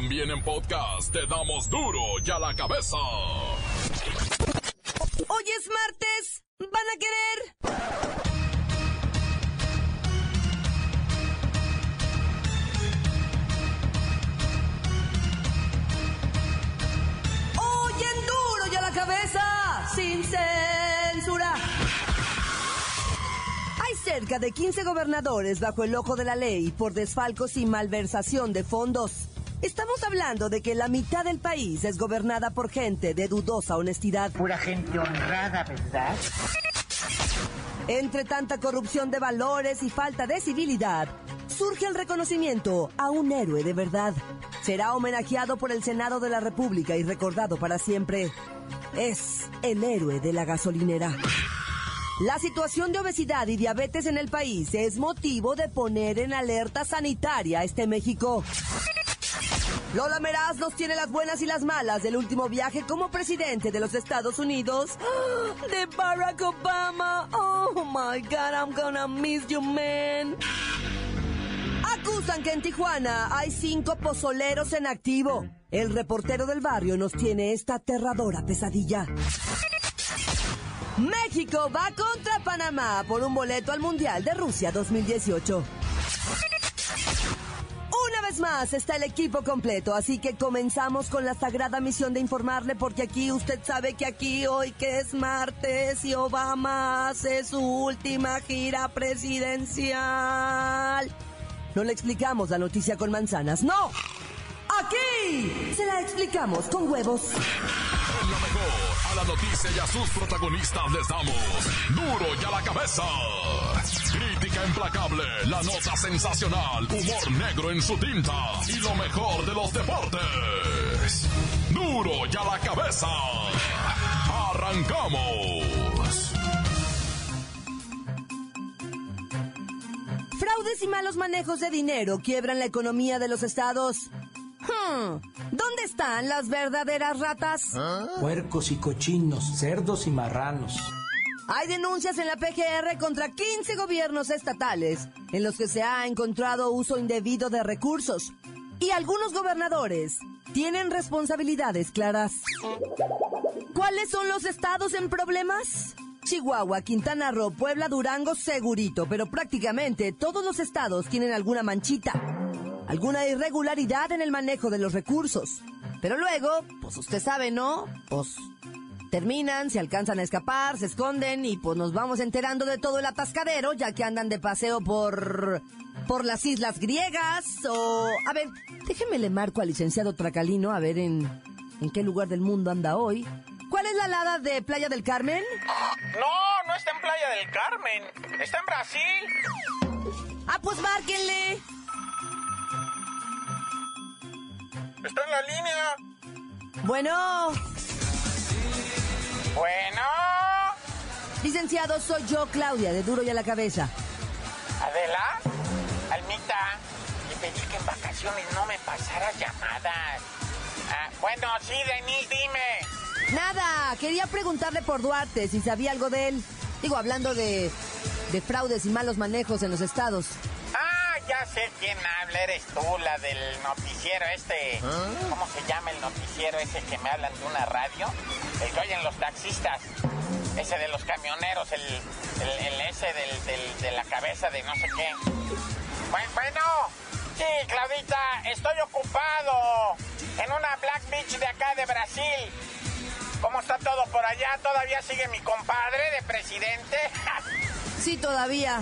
También en podcast te damos duro y a la cabeza. Hoy es martes. ¿Van a querer? Hoy en duro y a la cabeza. Sin censura. Hay cerca de 15 gobernadores bajo el ojo de la ley por desfalcos y malversación de fondos. Estamos hablando de que la mitad del país es gobernada por gente de dudosa honestidad. Pura gente honrada, ¿verdad? Entre tanta corrupción de valores y falta de civilidad, surge el reconocimiento a un héroe de verdad. Será homenajeado por el Senado de la República y recordado para siempre. Es el héroe de la gasolinera. La situación de obesidad y diabetes en el país es motivo de poner en alerta sanitaria a este México. Lola Meraz nos tiene las buenas y las malas del último viaje como presidente de los Estados Unidos de Barack Obama. Oh my God, I'm gonna miss you, man. Acusan que en Tijuana hay cinco pozoleros en activo. El reportero del barrio nos tiene esta aterradora pesadilla. México va contra Panamá por un boleto al Mundial de Rusia 2018. Más está el equipo completo, así que comenzamos con la sagrada misión de informarle porque aquí usted sabe que aquí hoy que es martes y Obama hace su última gira presidencial. No le explicamos la noticia con manzanas, no. Aquí se la explicamos con huevos. A la noticia y a sus protagonistas les damos duro y a la cabeza. Crítica implacable, la nota sensacional, humor negro en su tinta y lo mejor de los deportes. Duro y a la cabeza. Arrancamos. Fraudes y malos manejos de dinero quiebran la economía de los estados. Hmm, ¿Dónde están las verdaderas ratas? Puercos y cochinos, cerdos y marranos. Hay denuncias en la PGR contra 15 gobiernos estatales en los que se ha encontrado uso indebido de recursos. Y algunos gobernadores tienen responsabilidades claras. ¿Cuáles son los estados en problemas? Chihuahua, Quintana Roo, Puebla, Durango, segurito, pero prácticamente todos los estados tienen alguna manchita, alguna irregularidad en el manejo de los recursos. Pero luego, pues usted sabe, ¿no? Pues terminan, se alcanzan a escapar, se esconden y pues nos vamos enterando de todo el atascadero ya que andan de paseo por por las islas griegas o a ver, déjeme le marco al licenciado Tracalino a ver en en qué lugar del mundo anda hoy. ¿Cuál es la alada de Playa del Carmen? No, no está en Playa del Carmen. Está en Brasil. Ah, pues márquenle. Está en la línea. Bueno, Bueno. licenciado, soy yo, Claudia, de Duro y a la Cabeza. Adela. Almita. Le pedí que en vacaciones no me pasaras llamadas. Ah, bueno, sí, Denise, dime. Nada, quería preguntarle por Duarte si sabía algo de él. Digo, hablando de, de fraudes y malos manejos en los estados. Ah, ya sé quién habla. Eres tú, la del noticiero este. ¿Cómo se llama el noticiero ese que me hablan de una radio? El que oyen los taxistas. Ese de los camioneros, el, el, el ese del, del- de la cabeza de no sé qué. Bueno, bueno, sí, Claudita, estoy ocupado en una Black Beach de acá de Brasil. ¿Cómo está todo por allá? ¿Todavía sigue mi compadre de presidente? Sí, todavía.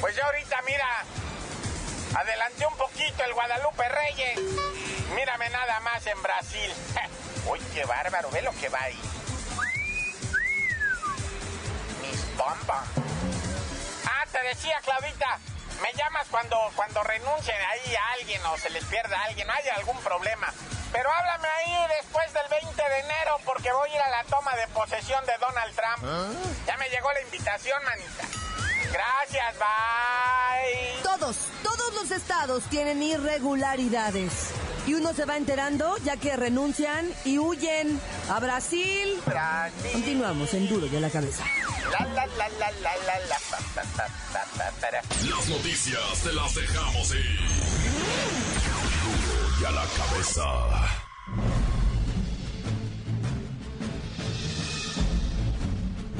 Pues ya ahorita, mira, adelanté un poquito el Guadalupe Reyes. Mírame nada más en Brasil. Uy, qué bárbaro, ve lo que va ahí. Mis pompas. Ah, te decía, Claudita, me llamas cuando, cuando renuncien ahí a alguien o se les pierda a alguien, haya algún problema. Pero háblame ahí después del 20 de enero porque voy a ir a la toma de posesión de Donald Trump. Ya me llegó la invitación, manita. Gracias, bye. Todos, todos los estados tienen irregularidades. Y uno se va enterando ya que renuncian y huyen a Brasil. Brasil. Continuamos en Duro y a la Cabeza. La, la, la, la, la, la, la, pa, pa, pa, pa, pa, para. Las noticias te las dejamos ir. Duro y a la cabeza.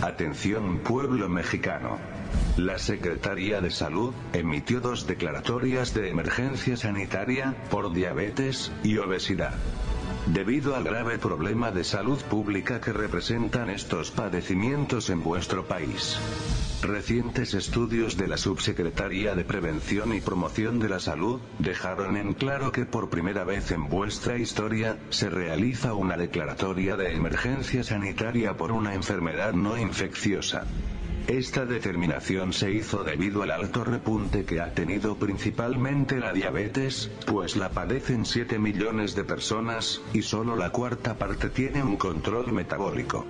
Atención pueblo mexicano. La Secretaría de Salud emitió dos declaratorias de emergencia sanitaria por diabetes y obesidad. Debido al grave problema de salud pública que representan estos padecimientos en vuestro país. Recientes estudios de la Subsecretaría de Prevención y Promoción de la Salud dejaron en claro que por primera vez en vuestra historia se realiza una declaratoria de emergencia sanitaria por una enfermedad no infecciosa. Esta determinación se hizo debido al alto repunte que ha tenido principalmente la diabetes, pues la padecen 7 millones de personas, y solo la cuarta parte tiene un control metabólico.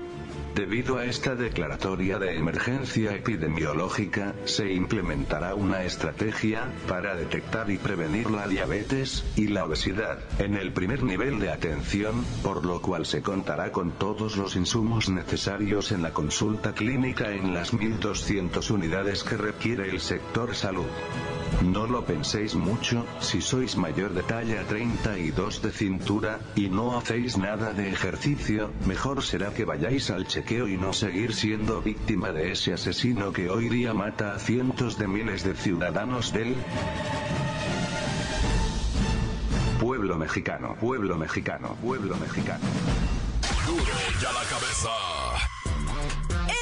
Debido a esta declaratoria de emergencia epidemiológica, se implementará una estrategia para detectar y prevenir la diabetes y la obesidad en el primer nivel de atención, por lo cual se contará con todos los insumos necesarios en la consulta clínica en las 1.200 unidades que requiere el sector salud. No lo penséis mucho, si sois mayor de talla 32 de cintura, y no hacéis nada de ejercicio, mejor será que vayáis al chequeo y no seguir siendo víctima de ese asesino que hoy día mata a cientos de miles de ciudadanos del pueblo mexicano, pueblo mexicano, pueblo mexicano. Duro ya la cabeza.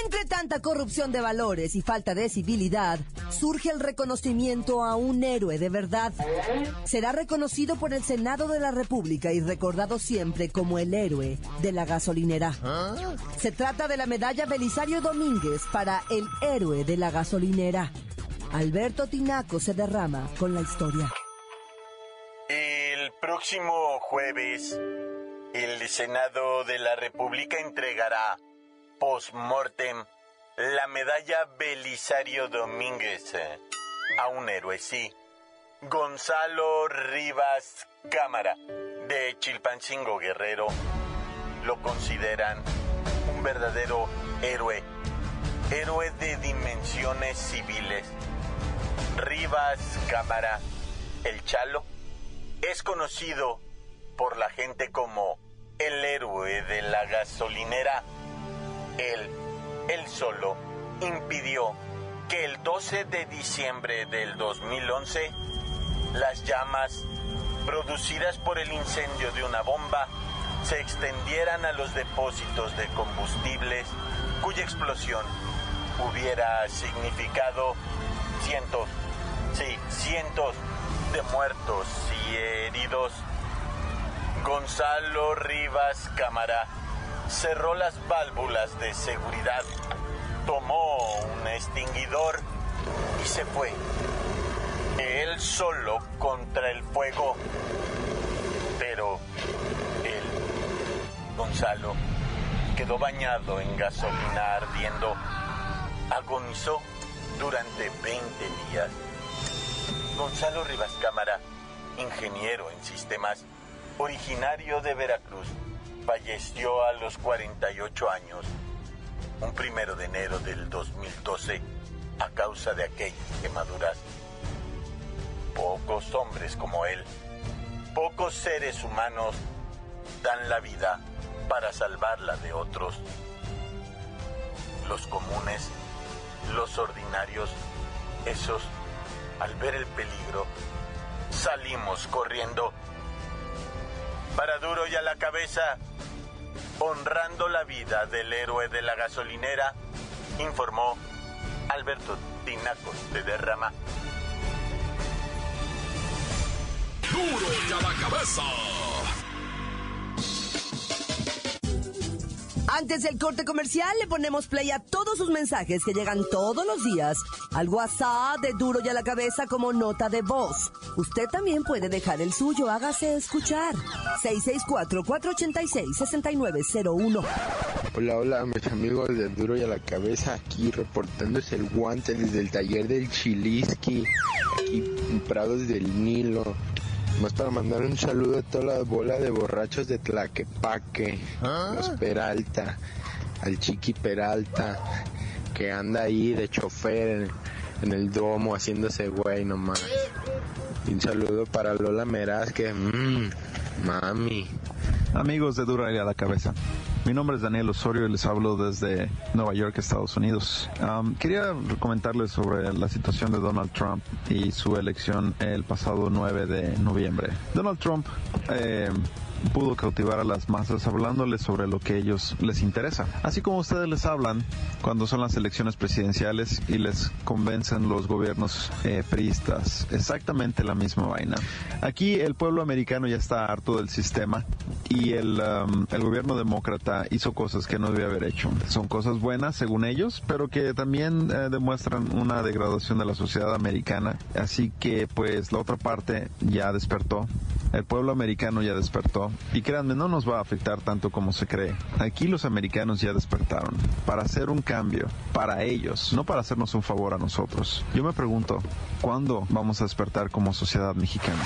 Entre tanta corrupción de valores y falta de civilidad, surge el reconocimiento a un héroe de verdad. Será reconocido por el Senado de la República y recordado siempre como el héroe de la gasolinera. Se trata de la medalla Belisario Domínguez para el héroe de la gasolinera. Alberto Tinaco se derrama con la historia. El próximo jueves, el Senado de la República entregará post-mortem la medalla Belisario Domínguez eh, a un héroe, sí. Gonzalo Rivas Cámara, de Chilpancingo Guerrero, lo consideran un verdadero héroe, héroe de dimensiones civiles. Rivas Cámara, el Chalo, es conocido por la gente como el héroe de la gasolinera. Él, él solo, impidió que el 12 de diciembre del 2011 las llamas producidas por el incendio de una bomba se extendieran a los depósitos de combustibles cuya explosión hubiera significado cientos, sí, cientos de muertos y heridos. Gonzalo Rivas Cámara cerró las válvulas de seguridad, tomó un extinguidor y se fue. Él solo contra el fuego. Pero él, Gonzalo, quedó bañado en gasolina ardiendo. Agonizó durante 20 días. Gonzalo Rivas Cámara, ingeniero en sistemas, originario de Veracruz, falleció a los 48 años, un primero de enero del 2012, a causa de aquellas quemaduras. Pocos hombres como él, pocos seres humanos dan la vida para salvarla de otros. Los comunes, los ordinarios, esos, al ver el peligro, salimos corriendo. Para duro y a la cabeza, honrando la vida del héroe de la gasolinera, informó Alberto Tinacos de Derrama. Duro ya la cabeza. Antes del corte comercial le ponemos play a todos sus mensajes que llegan todos los días al WhatsApp de Duro y a la cabeza como nota de voz. Usted también puede dejar el suyo, hágase escuchar. 664-486-6901. Hola, hola, mis amigos de Duro y a la Cabeza, aquí reportándose el guante desde el taller del Chiliski, aquí en Prados del Nilo. Más para mandar un saludo a toda la bola de borrachos de Tlaquepaque, los Peralta, al Chiqui Peralta, que anda ahí de chofer en, en el domo haciéndose güey nomás. Y un saludo para Lola Meraz, que mmm. Mami. Amigos de Dura a la cabeza. Mi nombre es Daniel Osorio y les hablo desde Nueva York, Estados Unidos. Um, quería comentarles sobre la situación de Donald Trump y su elección el pasado 9 de noviembre. Donald Trump eh, pudo cautivar a las masas hablándoles sobre lo que ellos les interesa. Así como ustedes les hablan cuando son las elecciones presidenciales y les convencen los gobiernos eh, priistas. Exactamente la misma vaina. Aquí el pueblo americano ya está harto del sistema y el, um, el gobierno demócrata hizo cosas que no debía haber hecho. Son cosas buenas según ellos, pero que también eh, demuestran una degradación de la sociedad americana. Así que pues la otra parte ya despertó. El pueblo americano ya despertó y créanme, no nos va a afectar tanto como se cree. Aquí los americanos ya despertaron para hacer un cambio para ellos, no para hacernos un favor a nosotros. Yo me pregunto, ¿cuándo vamos a despertar como sociedad mexicana?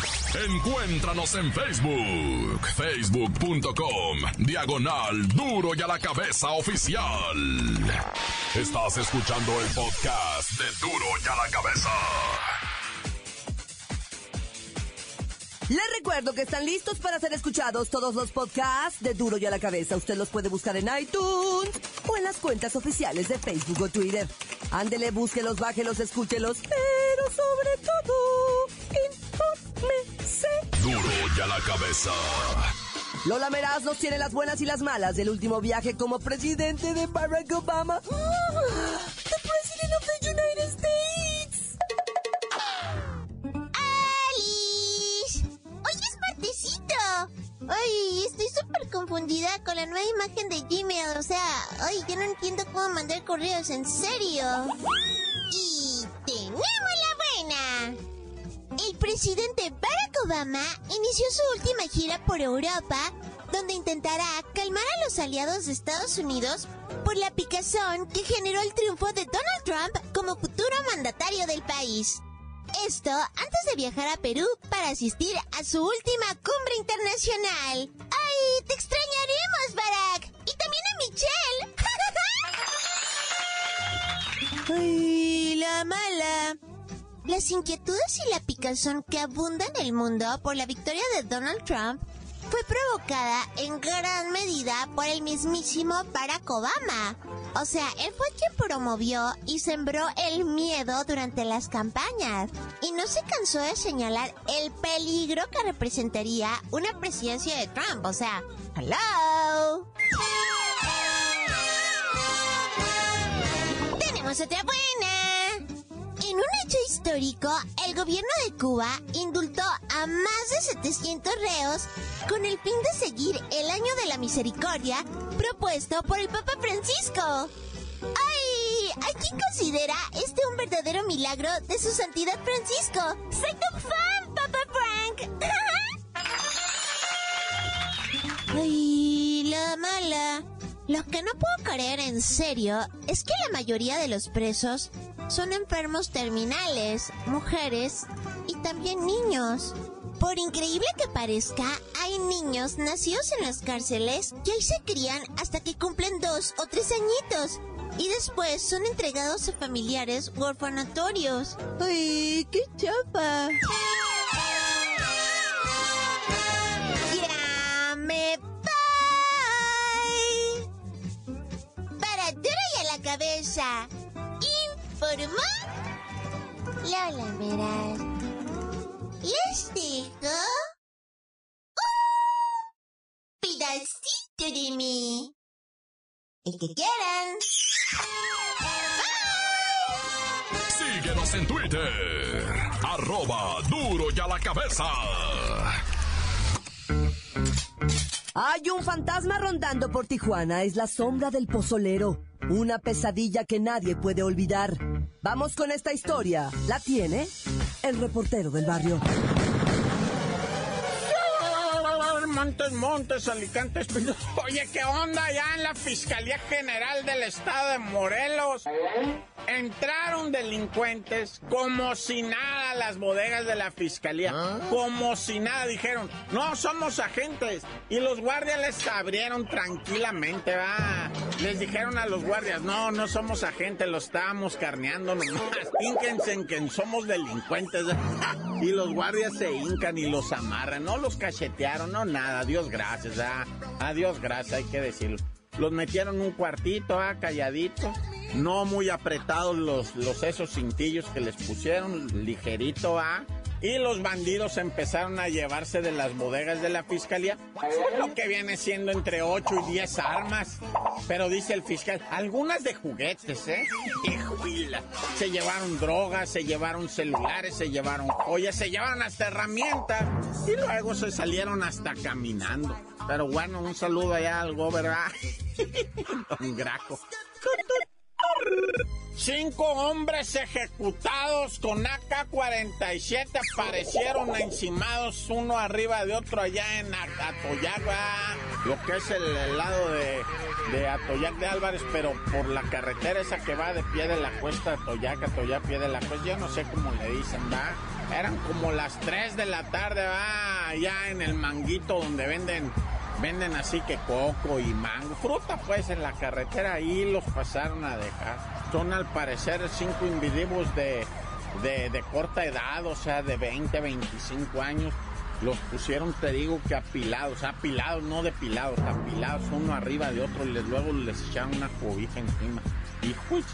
Encuéntranos en Facebook, facebook.com, diagonal duro y a la cabeza oficial. Estás escuchando el podcast de duro y a la cabeza. Les recuerdo que están listos para ser escuchados todos los podcasts de Duro y a la Cabeza. Usted los puede buscar en iTunes o en las cuentas oficiales de Facebook o Twitter. Ándele, búsquelos, bájelos, escúchelos, pero sobre todo, infórmese. Duro y a la cabeza. Lola Meraz nos tiene las buenas y las malas del último viaje como presidente de Barack Obama. Ay, estoy súper confundida con la nueva imagen de Gmail. O sea, ay, yo no entiendo cómo mandar correos, en serio. Y tenemos la buena. El presidente Barack Obama inició su última gira por Europa, donde intentará calmar a los aliados de Estados Unidos por la picazón que generó el triunfo de Donald Trump como futuro mandatario del país. Esto antes de viajar a Perú para asistir a su última cumbre internacional. ¡Ay, te extrañaremos, Barack! Y también a Michelle. ¡Ay, la mala! Las inquietudes y la picazón que abundan en el mundo por la victoria de Donald Trump fue provocada en gran medida por el mismísimo Barack Obama. O sea, él fue quien promovió y sembró el miedo durante las campañas. Y no se cansó de señalar el peligro que representaría una presidencia de Trump. O sea, hello. Tenemos otra buena. En un hecho histórico, el gobierno de Cuba indultó a más de 700 reos con el fin de seguir el año de la misericordia propuesto por el Papa Francisco. ¡Ay! ¿A quién considera este un verdadero milagro de su santidad Francisco? ¡Soy tu fan, Papa Frank! ¡Ay, la mala! Lo que no puedo creer en serio es que la mayoría de los presos son enfermos terminales, mujeres y también niños. Por increíble que parezca, hay niños nacidos en las cárceles que ahí se crían hasta que cumplen dos o tres añitos y después son entregados a familiares u orfanatorios. ¡Ay, qué chapa! ¡Ya me voy! Para duro y a la cabeza. Informó Lola Meraz. Les dejo un pedacito de mí. El que quieran. Síguenos en Twitter. Arroba duro y a la cabeza. Hay un fantasma rondando por Tijuana. Es la sombra del pozolero. Una pesadilla que nadie puede olvidar. Vamos con esta historia. ¿La tiene? El reportero del barrio. Montes, Montes, Alicantes, Pinos. Oye, ¿qué onda ya en la Fiscalía General del Estado de Morelos? Entraron delincuentes como si nada a las bodegas de la fiscalía. Como si nada dijeron, no somos agentes. Y los guardias les abrieron tranquilamente, va. Les dijeron a los guardias, no, no somos agentes, lo estábamos carneando nomás. Hínquense en que somos delincuentes. y los guardias se hincan y los amarran. No los cachetearon, no nada. Dios gracias, ¿ah? Adiós gracias, hay que decirlo. Los metieron un cuartito, ah, calladito. No muy apretados los, los esos cintillos que les pusieron, ligerito, ah. Y los bandidos empezaron a llevarse de las bodegas de la fiscalía lo que viene siendo entre 8 y 10 armas. Pero dice el fiscal, algunas de juguetes, ¿eh? Hijuela. Se llevaron drogas, se llevaron celulares, se llevaron joyas, se llevaron hasta herramientas. Y luego se salieron hasta caminando. Pero bueno, un saludo allá al ¿verdad? Don Graco. Cinco hombres ejecutados con AK-47 aparecieron encimados uno arriba de otro allá en Atoyac, lo que es el, lado de, Atoyac de Álvarez, pero por la carretera esa que va de pie de la cuesta Atoyac, Atoyac, pie de la cuesta, yo no sé cómo le dicen, va. Eran como las 3 de la tarde, va, allá en el manguito donde venden Venden así que coco y mango, fruta pues en la carretera y los pasaron a dejar. Son al parecer cinco individuos de, de, corta edad, o sea, de 20, 25 años. Los pusieron, te digo, que apilados, apilados, no depilados, apilados uno arriba de otro y les, luego les echaron una cobija encima. Y pues,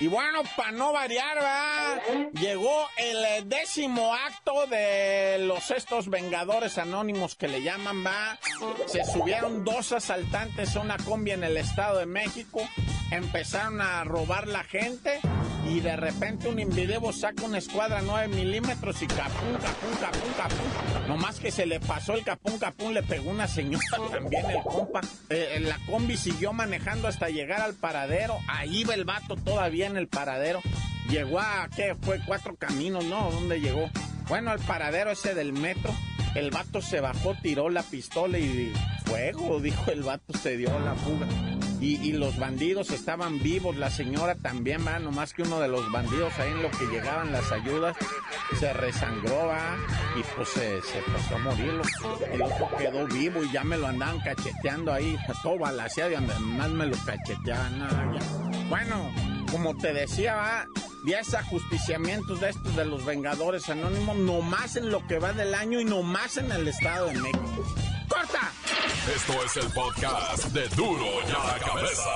y bueno, para no variar, ¿va? llegó el décimo acto de los estos Vengadores Anónimos que le llaman, va. Se subieron dos asaltantes a una combi en el Estado de México, empezaron a robar la gente y de repente un individuo saca una escuadra 9 milímetros y capún, capún, capún, capún. Nomás que se le pasó el capún, capún, le pegó una señora también el compa. Eh, la combi siguió manejando hasta llegar al paradero. Ahí va el vato todavía en el paradero. Llegó a, ¿qué? Fue cuatro caminos, ¿no? ¿Dónde llegó? Bueno, al paradero ese del metro. El vato se bajó, tiró la pistola y fuego, dijo el vato, se dio la fuga y, los bandidos estaban vivos, la señora también, va, nomás que uno de los bandidos ahí en lo que llegaban las ayudas se resangró, va, y pues se, pasó a morir, el otro quedó vivo y ya me lo andaban cacheteando ahí, todo balaseado y además me lo cacheteaban, Bueno, como te decía, va, 10 ajusticiamientos de estos de los Vengadores Anónimos, nomás en lo que va del año y nomás en el Estado de México. ¡Corta! Esto es el podcast de Duro y a la Cabeza.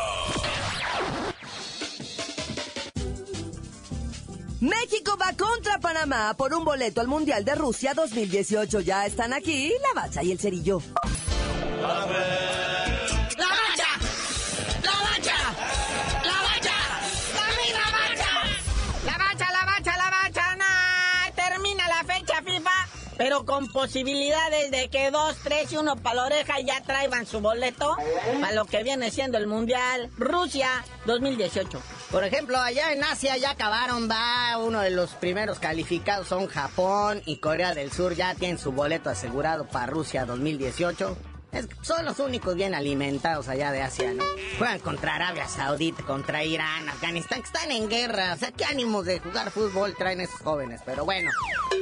México va contra Panamá por un boleto al Mundial de Rusia 2018. Ya están aquí la bacha y el cerillo. Pero con posibilidades de que dos, tres y uno para la oreja ya traigan su boleto para lo que viene siendo el Mundial Rusia 2018. Por ejemplo, allá en Asia ya acabaron, va, uno de los primeros calificados son Japón y Corea del Sur ya tienen su boleto asegurado para Rusia 2018 son los únicos bien alimentados allá de Asia, ¿no? Juegan contra Arabia Saudita, contra Irán, Afganistán, que están en guerra. O sea, qué ánimos de jugar fútbol traen esos jóvenes. Pero bueno,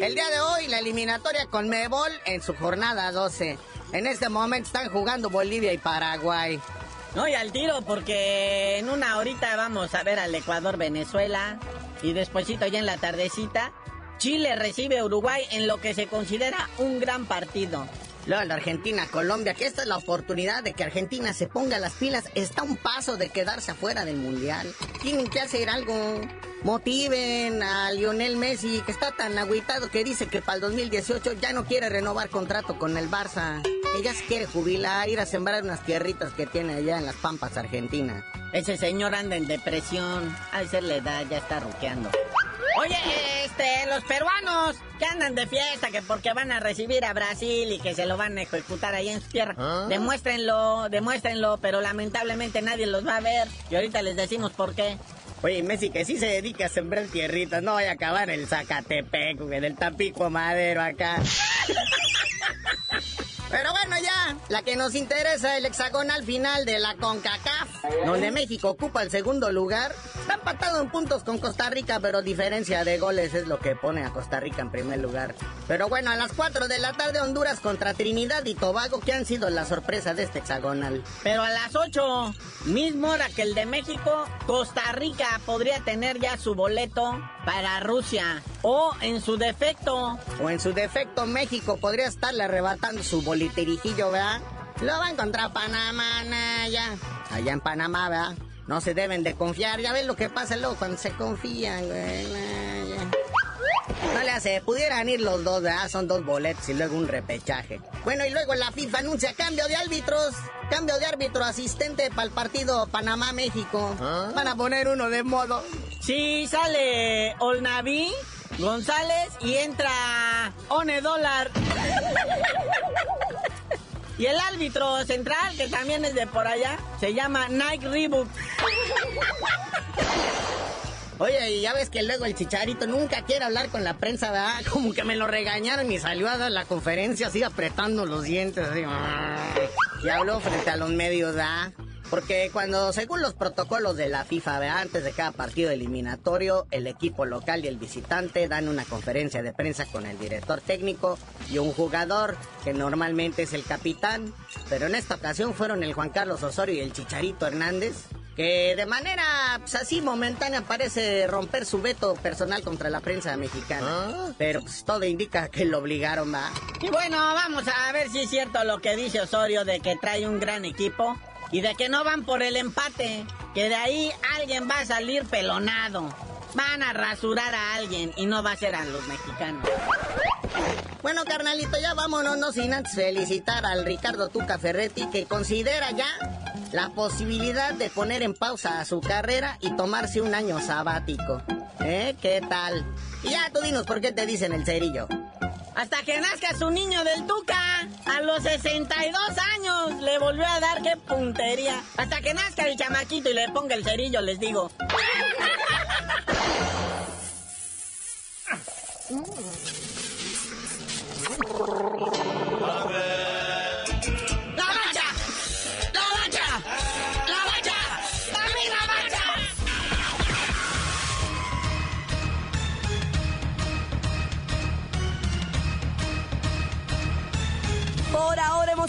el día de hoy la eliminatoria con Mebol en su jornada 12. En este momento están jugando Bolivia y Paraguay. No, y al tiro, porque en una horita vamos a ver al Ecuador-Venezuela. Y despuesito ya en la tardecita, Chile recibe a Uruguay en lo que se considera un gran partido. Luego la Argentina, Colombia, que esta es la oportunidad de que Argentina se ponga las pilas. Está un paso de quedarse afuera del Mundial. Tienen que hacer algo. Motiven a Lionel Messi, que está tan agüitado que dice que para el 2018 ya no quiere renovar contrato con el Barça. Ella se quiere jubilar, ir a sembrar unas tierritas que tiene allá en las Pampas, Argentina. Ese señor anda en depresión. A ser la edad, ya está ruqueando. Oye, este, los peruanos que andan de fiesta, que porque van a recibir a Brasil y que se lo van a ejecutar ahí en su tierra. ¿Ah? Demuéstrenlo, demuéstrenlo, pero lamentablemente nadie los va a ver. Y ahorita les decimos por qué. Oye, Messi, que sí se dedica a sembrar tierritas, no vaya a acabar el Zacatepec, en el Tapico Madero acá. Pero bueno, ya, la que nos interesa, el hexagonal final de la CONCACAF, donde México ocupa el segundo lugar. Está empatado en puntos con Costa Rica, pero diferencia de goles es lo que pone a Costa Rica en primer lugar. Pero bueno, a las 4 de la tarde Honduras contra Trinidad y Tobago, que han sido la sorpresa de este hexagonal. Pero a las 8, mismo hora que el de México, Costa Rica podría tener ya su boleto para Rusia. O en su defecto. O en su defecto México podría estarle arrebatando su Lo va a encontrar Panamá, ya. Allá en Panamá, ¿verdad? No se deben de confiar. Ya ven lo que pasa luego cuando se confían, güey. No le hace, pudieran ir los dos, ¿verdad? Son dos boletos y luego un repechaje. Bueno, y luego la FIFA anuncia cambio de árbitros. Cambio de árbitro asistente para el partido Panamá-México. ¿Ah? Van a poner uno de modo. Sí, sale Olnaví, González y entra One Dólar. Y el árbitro central, que también es de por allá, se llama Nike Reebok. Oye, y ya ves que luego el chicharito nunca quiere hablar con la prensa, ¿verdad? Como que me lo regañaron y salió a dar la conferencia así apretando los dientes. Y habló frente a los medios, ¿verdad? Porque cuando, según los protocolos de la FIFA, antes de cada partido eliminatorio, el equipo local y el visitante dan una conferencia de prensa con el director técnico y un jugador, que normalmente es el capitán, pero en esta ocasión fueron el Juan Carlos Osorio y el Chicharito Hernández, que de manera pues, así momentánea parece romper su veto personal contra la prensa mexicana. ¿Ah? Pero pues, todo indica que lo obligaron a... Y bueno, vamos a ver si es cierto lo que dice Osorio de que trae un gran equipo y de que no van por el empate, que de ahí alguien va a salir pelonado. Van a rasurar a alguien y no va a ser a los mexicanos. Bueno, carnalito, ya vámonos, no sin antes felicitar al Ricardo Tuca Ferretti que considera ya la posibilidad de poner en pausa su carrera y tomarse un año sabático. ¿Eh? ¿Qué tal? Y ya tú dinos por qué te dicen el cerillo. Hasta que nazca su niño del Tuca. A los 62 años le volvió a dar qué puntería. Hasta que nazca el chamaquito y le ponga el cerillo, les digo.